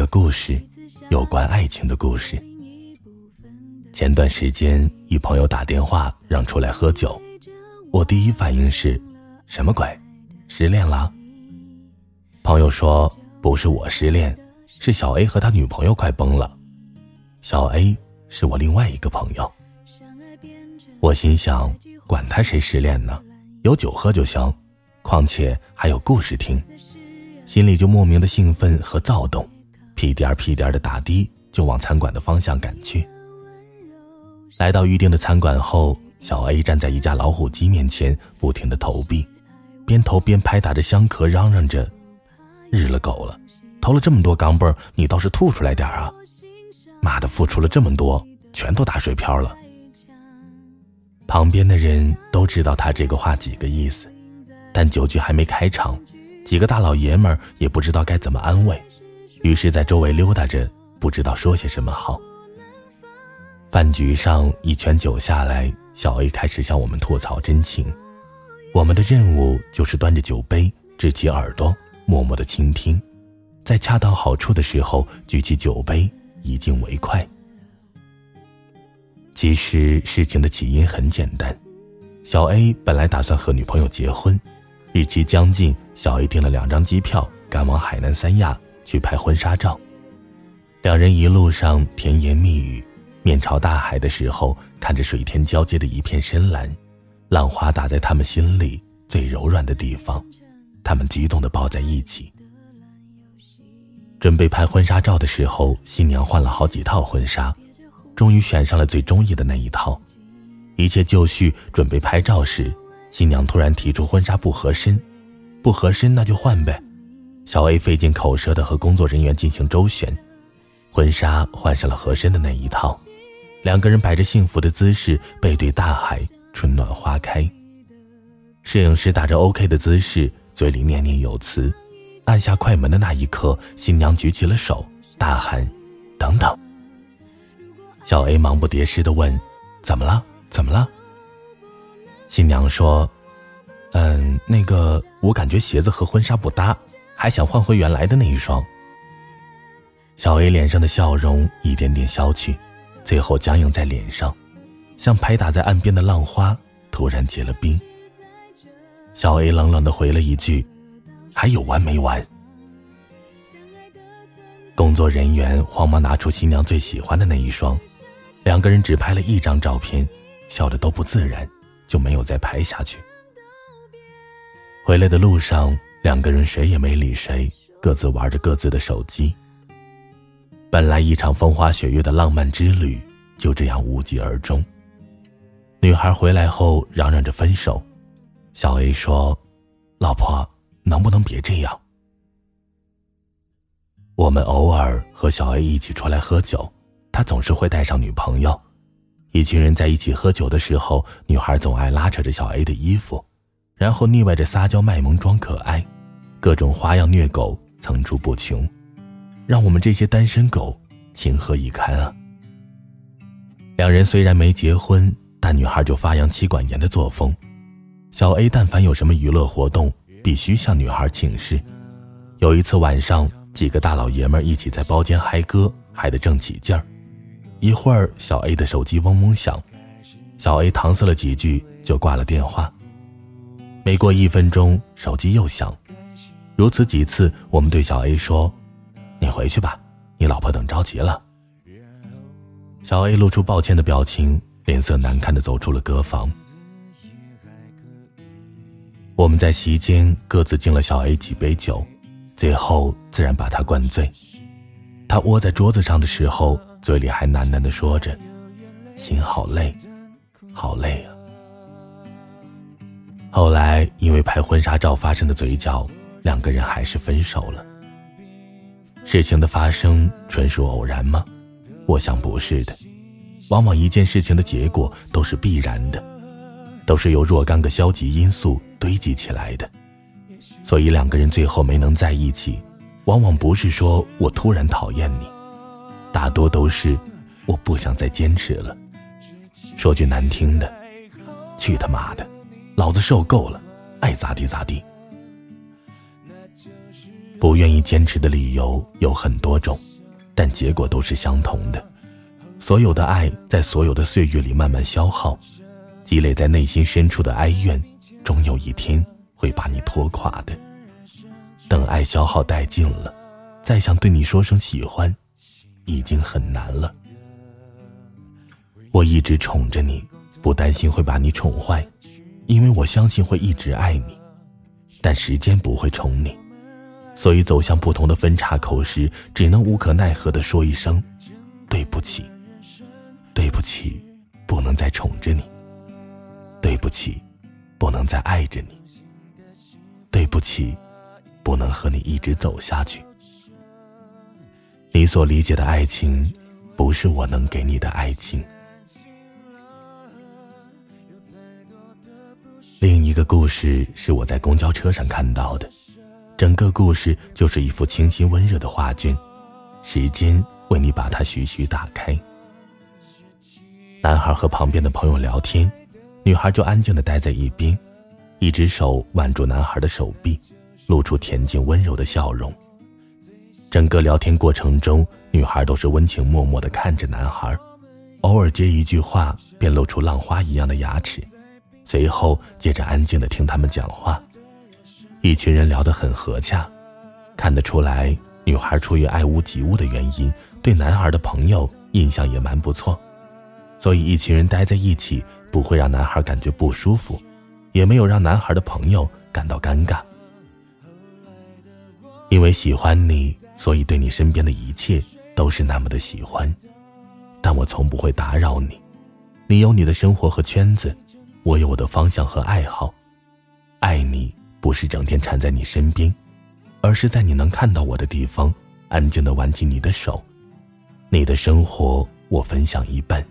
个故事，有关爱情的故事。前段时间，一朋友打电话让出来喝酒，我第一反应是，什么鬼？失恋了？朋友说不是我失恋，是小 A 和他女朋友快崩了。小 A 是我另外一个朋友。我心想，管他谁失恋呢，有酒喝就行，况且还有故事听，心里就莫名的兴奋和躁动，屁颠儿屁颠儿的打的就往餐馆的方向赶去。来到预定的餐馆后，小 A 站在一架老虎机面前，不停的投币，边投边拍打着香壳，嚷嚷着：“日了狗了，投了这么多钢镚你倒是吐出来点啊！妈的，付出了这么多，全都打水漂了。”旁边的人都知道他这个话几个意思，但酒局还没开场，几个大老爷们儿也不知道该怎么安慰，于是，在周围溜达着，不知道说些什么好。饭局上一圈酒下来，小 A 开始向我们吐槽真情，我们的任务就是端着酒杯，支起耳朵，默默的倾听，在恰到好处的时候举起酒杯，以敬为快。其实事情的起因很简单，小 A 本来打算和女朋友结婚，日期将近，小 A 订了两张机票，赶往海南三亚去拍婚纱照。两人一路上甜言蜜语，面朝大海的时候，看着水天交接的一片深蓝，浪花打在他们心里最柔软的地方，他们激动地抱在一起。准备拍婚纱照的时候，新娘换了好几套婚纱。终于选上了最中意的那一套，一切就绪，准备拍照时，新娘突然提出婚纱不合身，不合身那就换呗。小 A 费尽口舌的和工作人员进行周旋，婚纱换上了合身的那一套，两个人摆着幸福的姿势，背对大海，春暖花开。摄影师打着 OK 的姿势，嘴里念念有词，按下快门的那一刻，新娘举起了手，大喊：“等等！”小 A 忙不迭失的问：“怎么了？怎么了？”新娘说：“嗯，那个，我感觉鞋子和婚纱不搭，还想换回原来的那一双。”小 A 脸上的笑容一点点消去，最后僵硬在脸上，像拍打在岸边的浪花，突然结了冰。小 A 冷冷的回了一句：“还有完没完？”工作人员慌忙拿出新娘最喜欢的那一双。两个人只拍了一张照片，笑得都不自然，就没有再拍下去。回来的路上，两个人谁也没理谁，各自玩着各自的手机。本来一场风花雪月的浪漫之旅，就这样无疾而终。女孩回来后嚷嚷着分手，小 A 说：“老婆，能不能别这样？”我们偶尔和小 A 一起出来喝酒。他总是会带上女朋友，一群人在一起喝酒的时候，女孩总爱拉扯着小 A 的衣服，然后腻歪着撒娇卖萌装可爱，各种花样虐狗层出不穷，让我们这些单身狗情何以堪啊！两人虽然没结婚，但女孩就发扬妻管严的作风，小 A 但凡有什么娱乐活动，必须向女孩请示。有一次晚上，几个大老爷们一起在包间嗨歌，嗨得正起劲儿。一会儿，小 A 的手机嗡嗡响，小 A 搪塞了几句就挂了电话。没过一分钟，手机又响，如此几次，我们对小 A 说：“你回去吧，你老婆等着急了。”小 A 露出抱歉的表情，脸色难看的走出了歌房。我们在席间各自敬了小 A 几杯酒，最后自然把他灌醉。他窝在桌子上的时候。嘴里还喃喃的说着：“心好累，好累啊。”后来因为拍婚纱照发生的嘴角，两个人还是分手了。事情的发生纯属偶然吗？我想不是的。往往一件事情的结果都是必然的，都是由若干个消极因素堆积起来的。所以两个人最后没能在一起，往往不是说我突然讨厌你。大多都是我不想再坚持了。说句难听的，去他妈的，老子受够了，爱咋地咋地。不愿意坚持的理由有很多种，但结果都是相同的。所有的爱在所有的岁月里慢慢消耗，积累在内心深处的哀怨，终有一天会把你拖垮的。等爱消耗殆尽了，再想对你说声喜欢，已经很难了。我一直宠着你，不担心会把你宠坏，因为我相信会一直爱你。但时间不会宠你，所以走向不同的分岔口时，只能无可奈何的说一声：“对不起，对不起，不能再宠着你。对不起，不能再爱着你。对不起，不能和你一直走下去。你所理解的爱情，不是我能给你的爱情。”另一个故事是我在公交车上看到的，整个故事就是一幅清新温热的画卷，时间为你把它徐徐打开。男孩和旁边的朋友聊天，女孩就安静的待在一边，一只手挽住男孩的手臂，露出恬静温柔的笑容。整个聊天过程中，女孩都是温情脉脉的看着男孩，偶尔接一句话，便露出浪花一样的牙齿。随后，接着安静的听他们讲话，一群人聊得很和洽，看得出来，女孩出于爱屋及乌的原因，对男孩的朋友印象也蛮不错，所以一群人待在一起不会让男孩感觉不舒服，也没有让男孩的朋友感到尴尬。因为喜欢你，所以对你身边的一切都是那么的喜欢，但我从不会打扰你，你有你的生活和圈子。我有我的方向和爱好，爱你不是整天缠在你身边，而是在你能看到我的地方，安静的挽起你的手。你的生活我分享一半，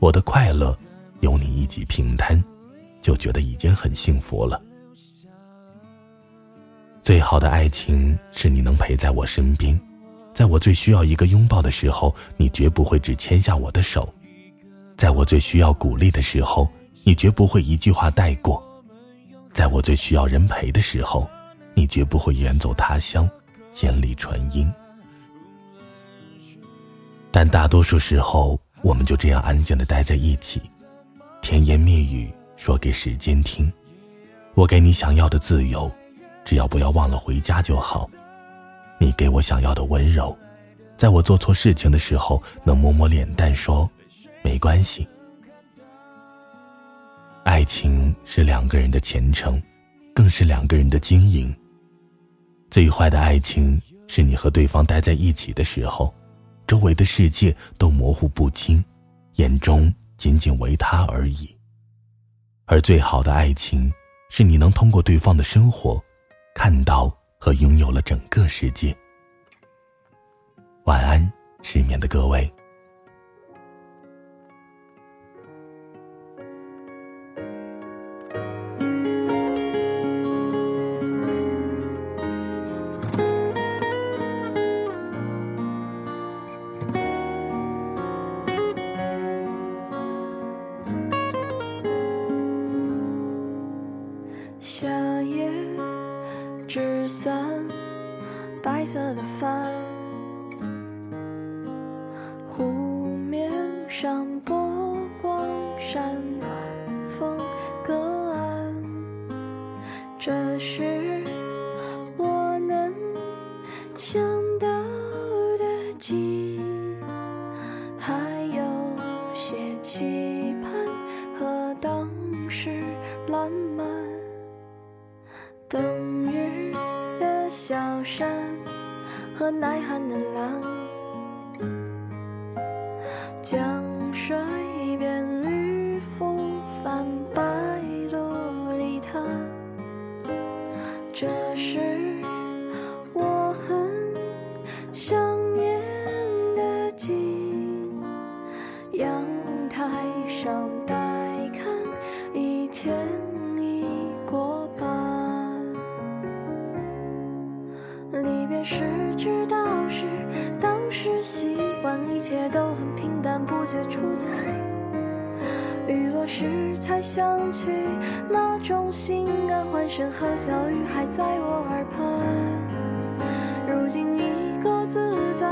我的快乐有你一起平摊，就觉得已经很幸福了。最好的爱情是你能陪在我身边，在我最需要一个拥抱的时候，你绝不会只牵下我的手，在我最需要鼓励的时候。你绝不会一句话带过，在我最需要人陪的时候，你绝不会远走他乡，千里传音。但大多数时候，我们就这样安静的待在一起，甜言蜜语说给时间听。我给你想要的自由，只要不要忘了回家就好。你给我想要的温柔，在我做错事情的时候，能摸摸脸蛋说没关系。爱情是两个人的前程，更是两个人的经营。最坏的爱情是你和对方待在一起的时候，周围的世界都模糊不清，眼中仅仅唯他而已。而最好的爱情，是你能通过对方的生活，看到和拥有了整个世界。晚安，失眠的各位。夏夜纸伞，白色的帆，和耐寒的狼，江水边渔夫泛白琉璃塔，这是时才想起那种心安欢声和笑语还在我耳畔。如今已各自在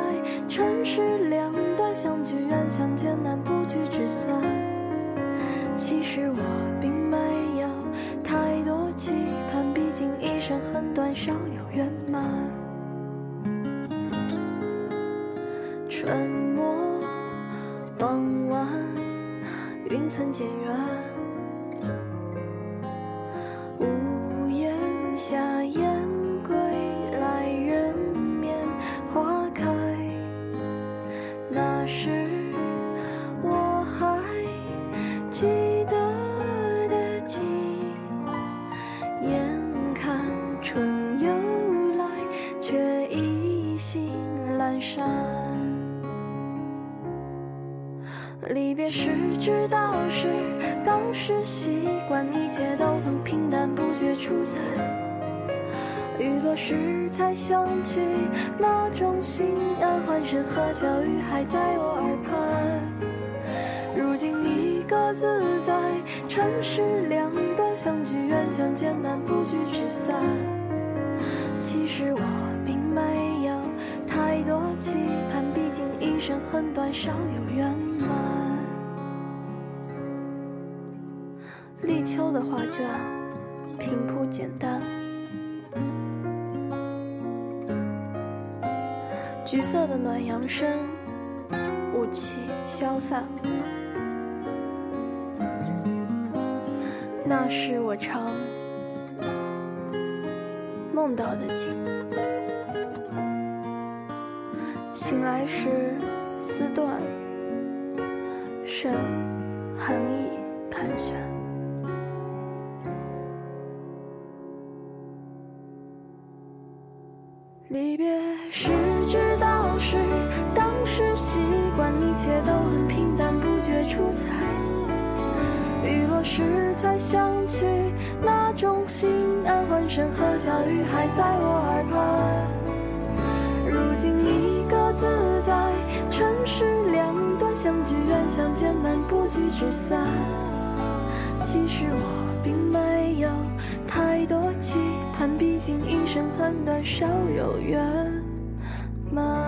城市两端，相聚远相见难，不聚只散。其实我并没有太多期盼，毕竟一生很短，少有圆满。春末傍晚，云层渐远，屋檐下燕归来，人面花开。那时我还记得的紧，眼看春又来，却意兴阑珊。想起那种心安，欢声和笑语还在我耳畔。如今你各自在城市两端，相聚远相见难，不聚只散。其实我并没有太多期盼，毕竟一生很短，少有圆橘色的暖阳升，雾气消散。那是我常梦到的景。醒来时丝断，剩寒意盘旋。离别时想起那种心安，欢声和笑语还在我耳畔。如今已各自在城市两端，相聚远相见难，不聚只散。其实我并没有太多期盼，毕竟一生很短，少有圆满。